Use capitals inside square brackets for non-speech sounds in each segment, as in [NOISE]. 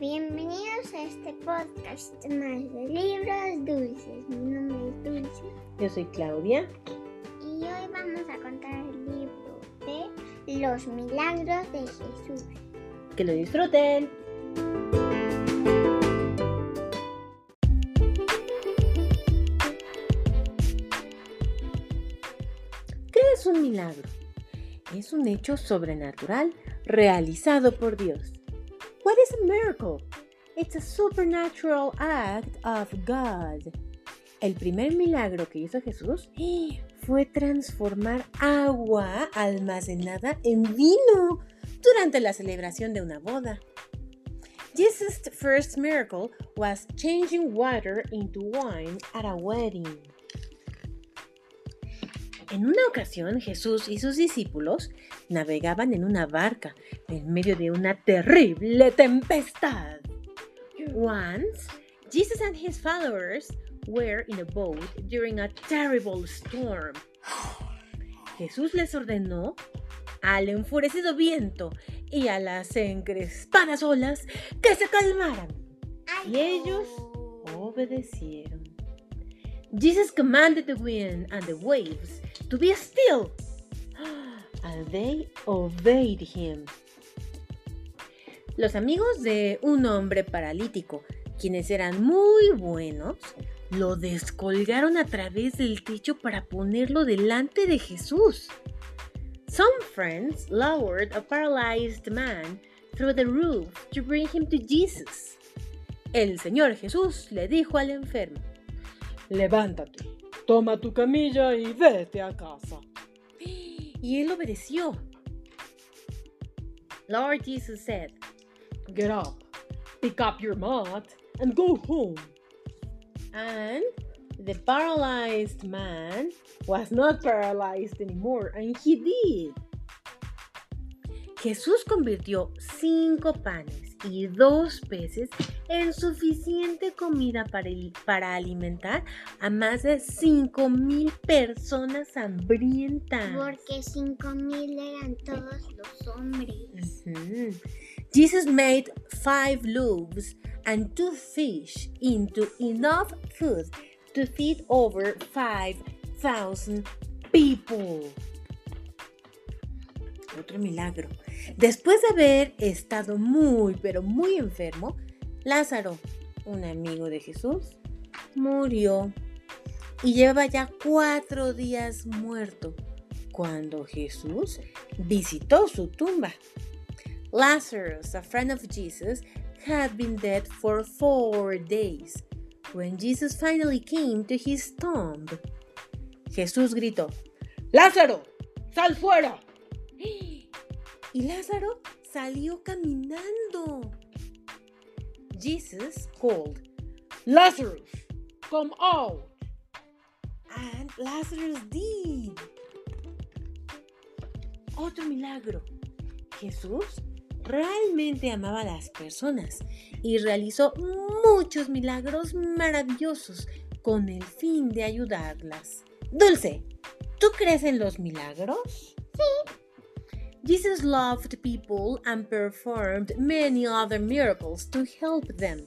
bienvenidos a este podcast más de libros dulces. Mi nombre es Dulce Yo soy Claudia. y hoy vamos a contar el libro de Los Milagros de Jesús. Que lo disfruten. ¿Qué es un milagro? Es un hecho sobrenatural realizado por Dios. What is a miracle? It's a supernatural act of God. El primer milagro que hizo Jesús fue transformar agua almacenada en vino durante la celebración de una boda. Jesus' first miracle was changing water into wine at a wedding. En una ocasión, Jesús y sus discípulos navegaban en una barca en medio de una terrible tempestad. Once, Jesus and his followers were in a boat during a terrible storm. Jesús les ordenó al enfurecido viento y a las encrespadas olas que se calmaran. Y ellos obedecieron. Jesus commanded the wind and the waves to be still, and they obeyed him. Los amigos de un hombre paralítico, quienes eran muy buenos, lo descolgaron a través del techo para ponerlo delante de Jesús. Some friends lowered a paralyzed man through the roof to bring him to Jesus. El Señor Jesús le dijo al enfermo, Levántate, toma tu camilla y vete a casa. Y él obedeció. Lord Jesus said, Get up, pick up your mat, and go home. and the paralyzed man was not paralyzed anymore, and he did. Jesús convirtió cinco panes y dos peces en suficiente comida para, el- para alimentar a más de cinco mil personas hambrientas. Porque cinco mil eran todos los hombres. Mhm. Jesus made five loaves and two fish into enough food to feed over 5,000 people. Otro milagro. Después de haber estado muy, pero muy enfermo, Lázaro, un amigo de Jesús, murió y llevaba ya cuatro días muerto cuando Jesús visitó su tumba. Lazarus, a friend of Jesus, had been dead for four days when Jesus finally came to his tomb. Jesús gritó, Lázaro, sal fuera. [GASPS] y Lázaro salió caminando. Jesus called, Lazarus, come out. and Lazarus did. Otro milagro. Jesús realmente amaba a las personas y realizó muchos milagros maravillosos con el fin de ayudarlas. Dulce, ¿tú crees en los milagros? Sí. Jesus loved people and performed many other miracles to help them.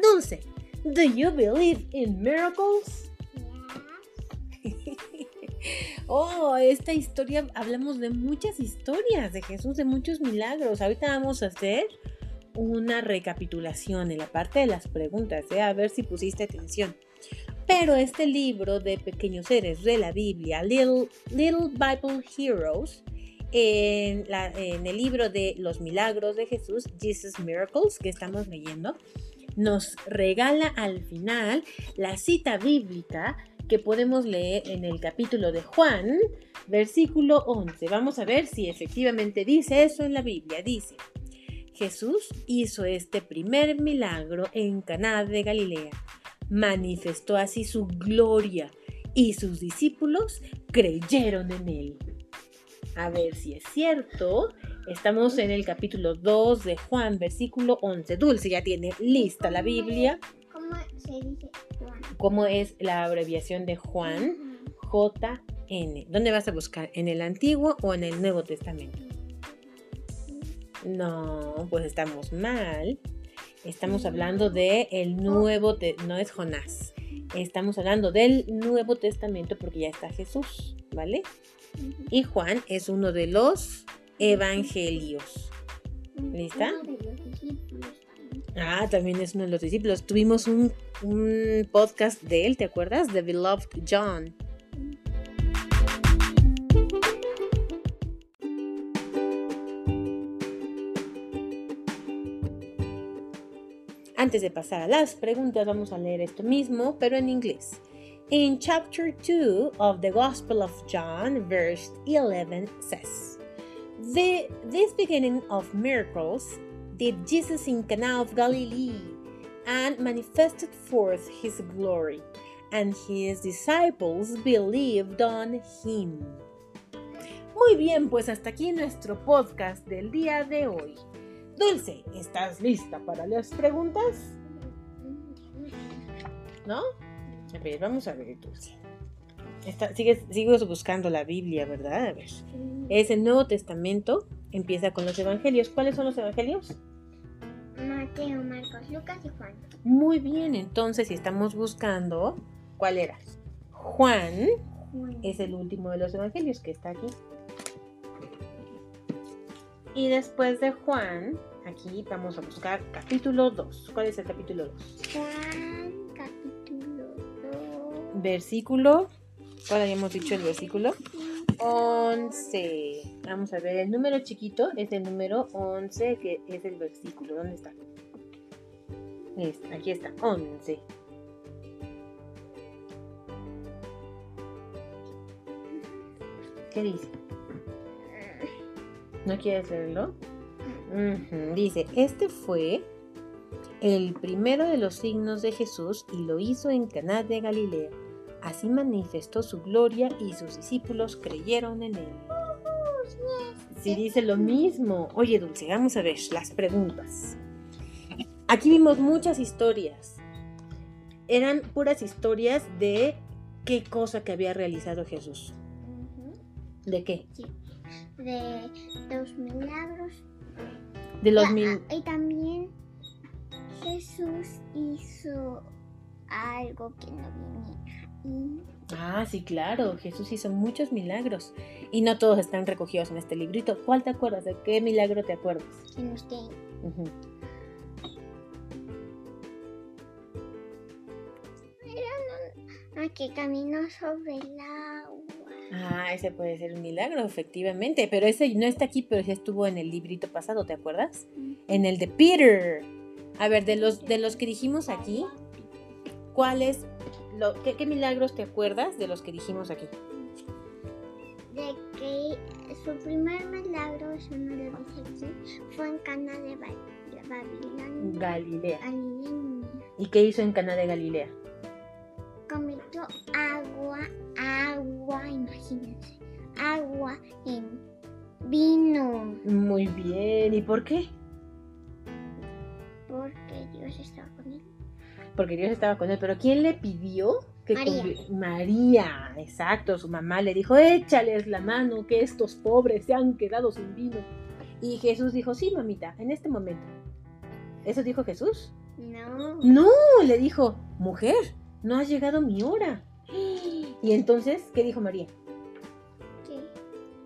Dulce, do you believe in miracles? [LAUGHS] Oh, esta historia, hablamos de muchas historias de Jesús, de muchos milagros. Ahorita vamos a hacer una recapitulación en la parte de las preguntas, ¿eh? a ver si pusiste atención. Pero este libro de pequeños seres de la Biblia, Little, Little Bible Heroes, en, el libro de los milagros de Jesús, Jesus Miracles, que estamos leyendo, nos regala al final la cita bíblica que podemos leer en el capítulo de Juan, versículo 11. Vamos a ver si efectivamente dice eso en la Biblia. Dice, Jesús hizo este primer milagro en Caná de Galilea. Manifestó así su gloria y sus discípulos creyeron en él. A ver si es cierto. Estamos en el capítulo 2 de Juan, versículo 11. Dulce ya tiene lista la Biblia. ¿Cómo se dice Juan? ¿Cómo es la abreviación de Juan? JN. ¿Dónde vas a buscar? ¿En el Antiguo o en el Nuevo Testamento? No, pues estamos mal. Estamos hablando de el nuevo, te- no es Jonás. Estamos hablando del Nuevo Testamento porque ya está Jesús, ¿vale? Y Juan es uno de los evangelios. ¿Lista? Uno de los discípulos también. Ah, también es uno de los discípulos. Tuvimos un, un podcast de él, ¿te acuerdas? The Beloved John. Antes de pasar a las preguntas, vamos a leer esto mismo, pero en inglés. In chapter 2 of the Gospel of John, verse 11 says, the, This beginning of miracles did Jesus in Cana of Galilee and manifested forth his glory, and his disciples believed on him. Muy bien, pues hasta aquí nuestro podcast del día de hoy. Dulce, ¿estás lista para las preguntas? ¿No? A ver, vamos a ver, Dulce. Está, sigues, sigues buscando la Biblia, ¿verdad? A ver. Es el Nuevo Testamento, empieza con los evangelios. ¿Cuáles son los evangelios? Mateo, Marcos, Lucas y Juan. Muy bien, entonces si estamos buscando, ¿cuál era? Juan Juan. es el último de los evangelios que está aquí. Y después de Juan, aquí vamos a buscar capítulo 2. ¿Cuál es el capítulo 2? Juan, capítulo 2. Versículo, ¿cuál habíamos dicho el versículo? 11. Vamos a ver, el número chiquito es el número 11, que es el versículo. ¿Dónde está? Es- aquí está, 11. ¿Qué dice? ¿No quieres leerlo? Ujú, Dice, este fue el primero de los signos de Jesús y lo hizo en Caná de Galilea. Así manifestó su gloria y sus discípulos creyeron en él. Si dice lo mismo. Oye, Dulce, vamos a ver las preguntas. Aquí vimos muchas historias. Eran puras historias de qué cosa que había realizado Jesús. ¿De qué? De los milagros. De los Ah, mil... ah, y también Jesús hizo algo que no venía. Y Ah, sí, claro. Jesús hizo muchos milagros. Y no todos están recogidos en este librito. ¿Cuál te acuerdas? ¿De qué milagro te acuerdas? no esté. Ujú. Ah, que caminó sobre agua. Ah, ese puede ser un milagro, efectivamente. Pero ese no está aquí, pero sí estuvo en el librito pasado, ¿te acuerdas? En el de Peter. A ver, de los, de los que dijimos aquí, ¿cuáles, lo, qué, qué milagros te acuerdas de los que dijimos aquí? De que su primer milagro, eso no lo dice aquí, fue en Cana de Ba- de Babilonia. Galilea. Galilea. ¿Y qué hizo en Cana de Galilea? Convirtió agua, agua, imagínense, agua en vino. Muy bien. ¿Y por qué? Porque Dios estaba con él. Porque Dios estaba con él. Pero ¿quién le pidió? Que María. María, exacto. Su mamá le dijo, échales la mano, que estos pobres se han quedado sin vino. Y Jesús dijo, sí, mamita, en este momento. ¿Eso dijo Jesús? No. No, le dijo, mujer, no ha llegado mi hora. Y entonces, ¿qué dijo María? ¿Qué?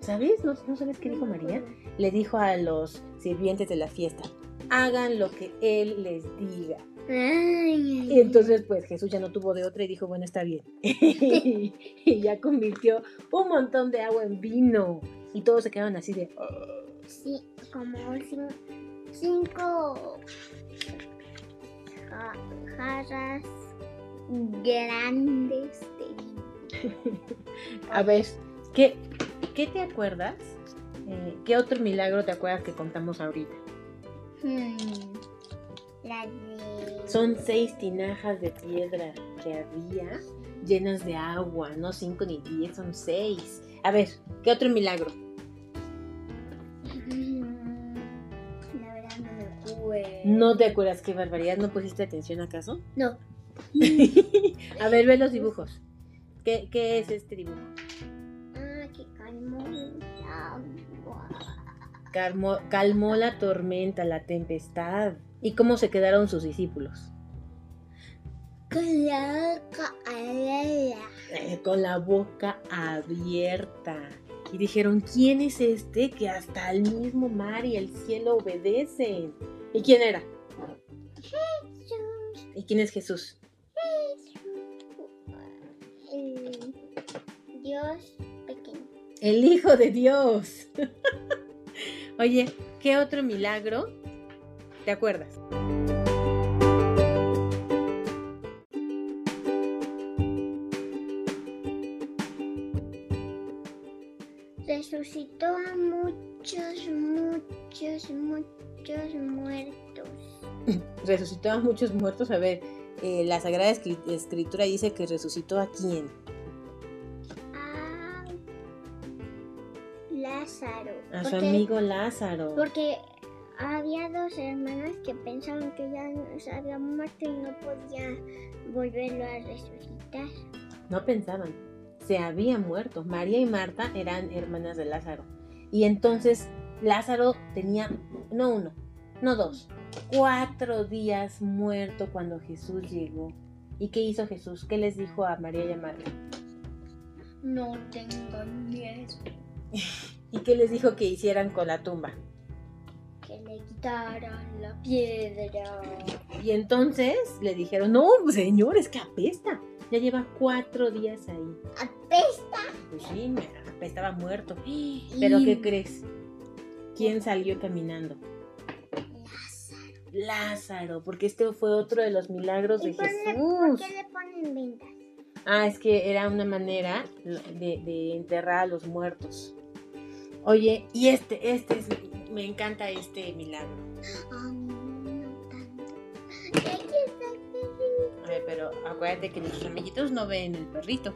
¿Sabes? ¿No, ¿No sabes qué dijo María? Le dijo a los sirvientes de la fiesta, hagan lo que él les diga. Ay, Y entonces, pues Jesús ya no tuvo de otra y dijo, bueno, está bien. [LAUGHS] y ya convirtió un montón de agua en vino. Y todos se quedaron así de... "Oh". Sí, como cin- cinco ja- jarras grandes. [LAUGHS] A ver, ¿qué, qué te acuerdas? Eh, ¿Qué otro milagro te acuerdas que contamos ahorita? Hmm, La de... Son seis tinajas de piedra que había llenas de agua, no cinco ni diez, son seis. A ver, ¿qué otro milagro? Mm, La verdad no me acuerdo. ¿No te acuerdas qué barbaridad? ¿No pusiste atención acaso? No. [LAUGHS] A ver, ve los dibujos. ¿Qué, qué es este dibujo? Ah, que calmó agua. Calmó, calmó la tormenta, la tempestad. ¿Y cómo se quedaron sus discípulos? Con la boca abierta. Eh, con la boca abierta. Y dijeron, ¿quién es este que hasta el mismo mar y el cielo obedecen? ¿Y quién era? Jesús, ¿Y quién es Jesús? El Dios pequeño. El Hijo de Dios. [LAUGHS] Oye, ¿qué otro milagro te acuerdas? Resucitó a muchos, muchos, muchos muertos. [LAUGHS] Resucitó a muchos muertos. A ver, eh, la Sagrada Escri- Escritura dice que resucitó a quién? A Lázaro. A su amigo Lázaro. Porque había dos hermanas que pensaban que ya se había muerto y no podía volverlo a resucitar. No pensaban, se había muerto. María y Marta eran hermanas de Lázaro. Y entonces Lázaro tenía, no uno, no dos, cuatro días muerto cuando Jesús llegó. ¿Y qué hizo Jesús? ¿Qué les dijo a María y a Marta? No tengan miedo. [LAUGHS] ¿Y qué les dijo que hicieran con la tumba? Que le quitaran la piedra. Y entonces le dijeron, no, señor, es que apesta. Ya lleva cuatro días ahí. Apesta. Pues sí, me- estaba muerto. [GASPS] Pero ¿qué crees? ¿Quién salió caminando? Lázaro. Porque este fue otro de los milagros de ¿Y por, qué- por Jesús. qué le ponen vendas? Ah, es que era una manera de, de enterrar a los muertos. Oye, y este, este es, me encanta este milagro. No tanto. Pero acuérdate que nuestros amiguitos no ven el perrito.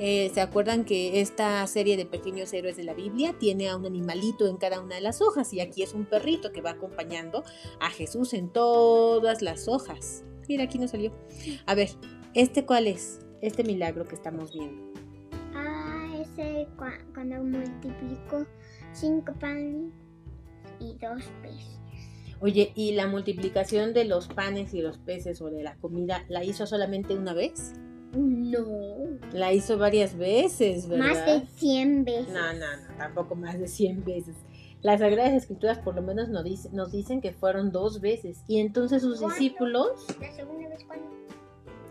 Eh, ¿Se acuerdan que esta serie de pequeños héroes de la Biblia tiene a un animalito en cada una de las hojas? Y aquí es un perrito que va acompañando a Jesús en todas las hojas. Mira, aquí nos salió. A ver, ¿este cuál es? Este milagro que estamos viendo. Ah, ese cua- cuando multiplicó cinco panes y dos peces. Oye, ¿y la multiplicación de los panes y los peces o de la comida la hizo solamente una vez? No. La hizo varias veces, ¿verdad? Más de 100 veces. No, no, no, tampoco más de 100 veces. Las Sagradas Escrituras por lo menos nos, dice- nos dicen que fueron dos veces. Y entonces sus ¿Cuándo? discípulos, La segunda vez cuando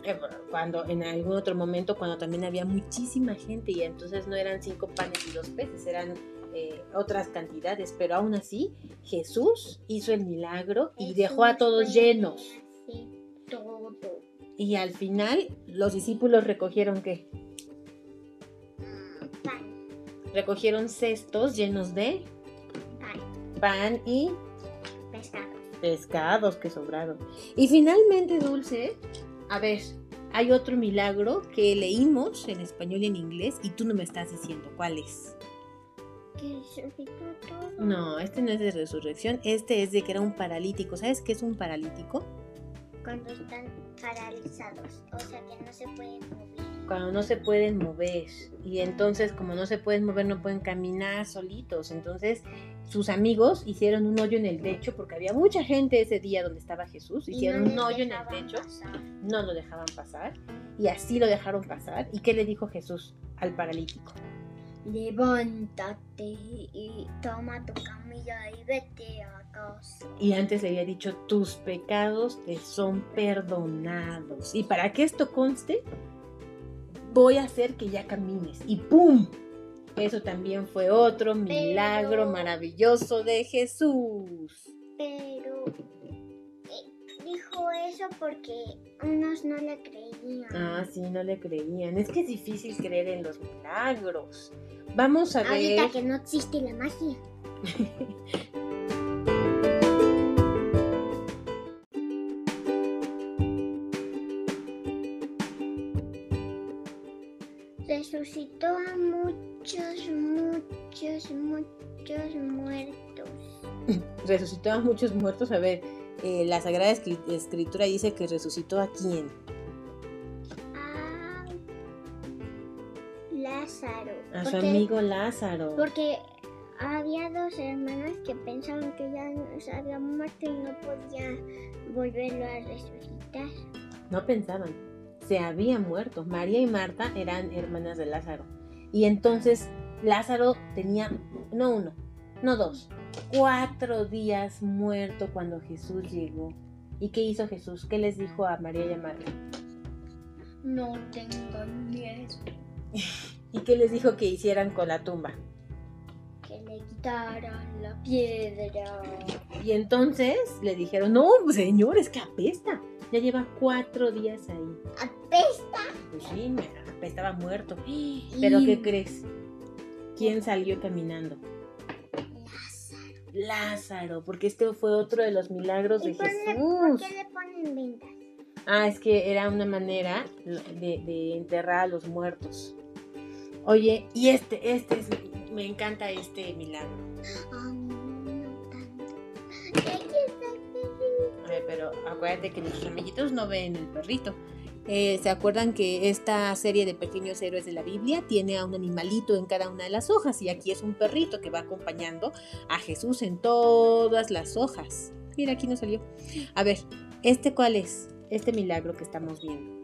eh, cuando en algún otro momento, cuando también había muchísima gente y entonces no eran cinco panes y dos peces, eran eh, otras cantidades. Pero aún así, Jesús hizo el milagro y dejó a todos llenos. Sí, todo. Y al final, los discípulos recogieron qué? Mm, Pan, Recogieron cestos llenos de pan, pan y pescados. pescados que sobraron. Y finalmente, Dulce, a ver, hay otro milagro que leímos en español y en inglés y tú no me estás diciendo cuál es. Que todo. No, este no es de resurrección, este es de que era un paralítico. ¿Sabes qué es un paralítico? Cuando están paralizados. O sea que no se pueden mover. Cuando no se pueden mover. Y entonces, como no se pueden mover, no pueden caminar solitos. Entonces, sus amigos hicieron un hoyo en el techo porque había mucha gente ese día donde estaba Jesús. Hicieron no un hoyo en el techo. pasar. no lo dejaban pasar y así lo dejaron pasar. ¿Y qué le dijo Jesús al paralítico? Levántate y toma tu camilla y vete a casa. Y antes le había dicho, tus pecados te son perdonados. Y para que esto conste, voy a hacer que ya camines. Y ¡pum! Eso también fue otro milagro Pero- maravilloso de Jesús. Pero dijo eso porque unos no le creían. Ah, sí, no le creían. Es que es difícil creer en los milagros. Vamos a ver. Ahorita que no existe la magia. [LAUGHS] Resucitó a muchos, muchos, muchos muertos. [LAUGHS] resucitó a muchos muertos. A ver, eh, la Sagrada Escri- Escritura dice que resucitó a quién? A Lázaro. A su amigo Lázaro. Porque había dos hermanas que pensaban que ya se había muerto y no podía volverlo a resucitar. No pensaban, se había muerto. María y Marta eran hermanas de Lázaro. Y entonces Lázaro tenía, no uno, no dos, cuatro días muerto cuando Jesús llegó. ¿Y qué hizo Jesús? ¿Qué les dijo a María y a Marta? No tengan miedo. [LAUGHS] ¿Y qué les dijo que hicieran con la tumba? Que le quitaran la piedra. Y entonces le dijeron, no, señor, es que apesta. Ya lleva cuatro días ahí. Apesta. Pues sí, me apestaba muerto. [GASPS] Pero ¿qué crees? ¿Quién salió caminando? Lázaro. Porque este fue otro de los milagros de ¿Y por, qué- por Jesús. qué le ponen vendas? Ah, es que era una manera de, de enterrar a los muertos. Oye, y este, este es, me encanta este milagro. No tanto. Aquí está el perrito. A ver, pero acuérdate que nuestros amiguitos no ven el perrito. Eh, ¿Se acuerdan que esta serie de pequeños héroes de la Biblia tiene a un animalito en cada una de las hojas? Y aquí es un perrito que va acompañando a Jesús en todas las hojas. Mira, aquí nos salió. A ver, ¿este cuál es? Este milagro que estamos viendo.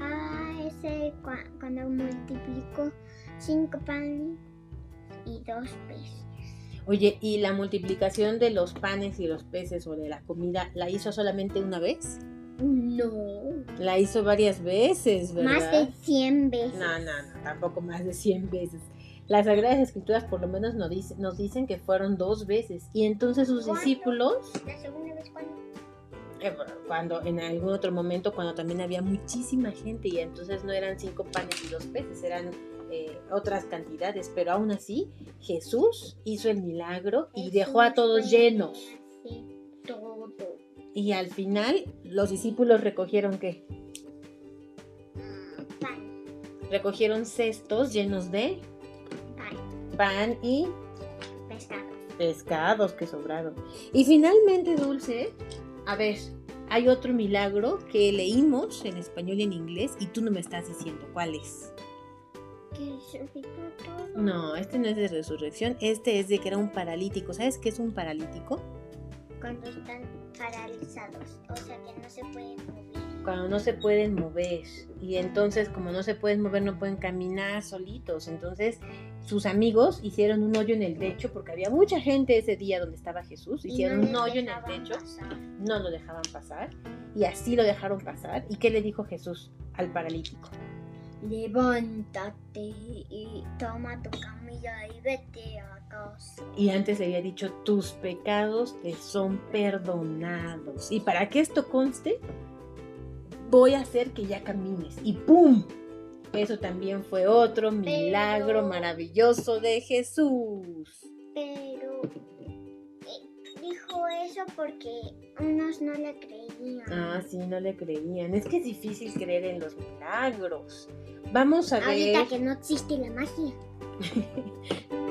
Ah, ese cua- cuando multiplicó cinco panes y dos peces. Oye, ¿y la multiplicación de los panes y los peces o de la comida la hizo solamente una vez? No. La hizo varias veces, ¿verdad? Más de 100 veces. No, no, no, tampoco más de 100 veces. Las Sagradas Escrituras por lo menos nos, dice- nos dicen que fueron dos veces. Y entonces sus ¿Cuándo? discípulos, La segunda vez cuando. eh, cuando en algún otro momento, cuando también había muchísima gente y entonces no eran cinco panes y dos peces, eran eh, otras cantidades. Pero aún así, Jesús hizo el milagro y dejó a todos llenos. Y al final, los discípulos recogieron qué? Mm, Pan, Recogieron cestos llenos de pan, pan y pescado. pescados que sobraron. Y finalmente, Dulce, a ver, hay otro milagro que leímos en español y en inglés y tú no me estás diciendo cuál es. Que todo. No, este no es de resurrección, este es de que era un paralítico. ¿Sabes qué es un paralítico? Cuando están paralizados. O sea que no se pueden mover. Cuando no se pueden mover. Y entonces, como no se pueden mover, no pueden caminar solitos. Entonces, sus amigos hicieron un hoyo en el techo porque había mucha gente ese día donde estaba Jesús. Hicieron no un hoyo en el techo. pasar. no lo dejaban pasar y así lo dejaron pasar. ¿Y qué le dijo Jesús al paralítico? Levántate y toma tu camilla y vete a casa. Y antes le había dicho, tus pecados te son perdonados. Y para que esto conste, voy a hacer que ya camines. Y ¡pum! Eso también fue otro milagro Pero- maravilloso de Jesús. Pero dijo eso porque unos no le creían. Ah, sí, no le creían. Es que es difícil creer en los milagros. Vamos a ver. Ahorita que no existe la magia. [LAUGHS]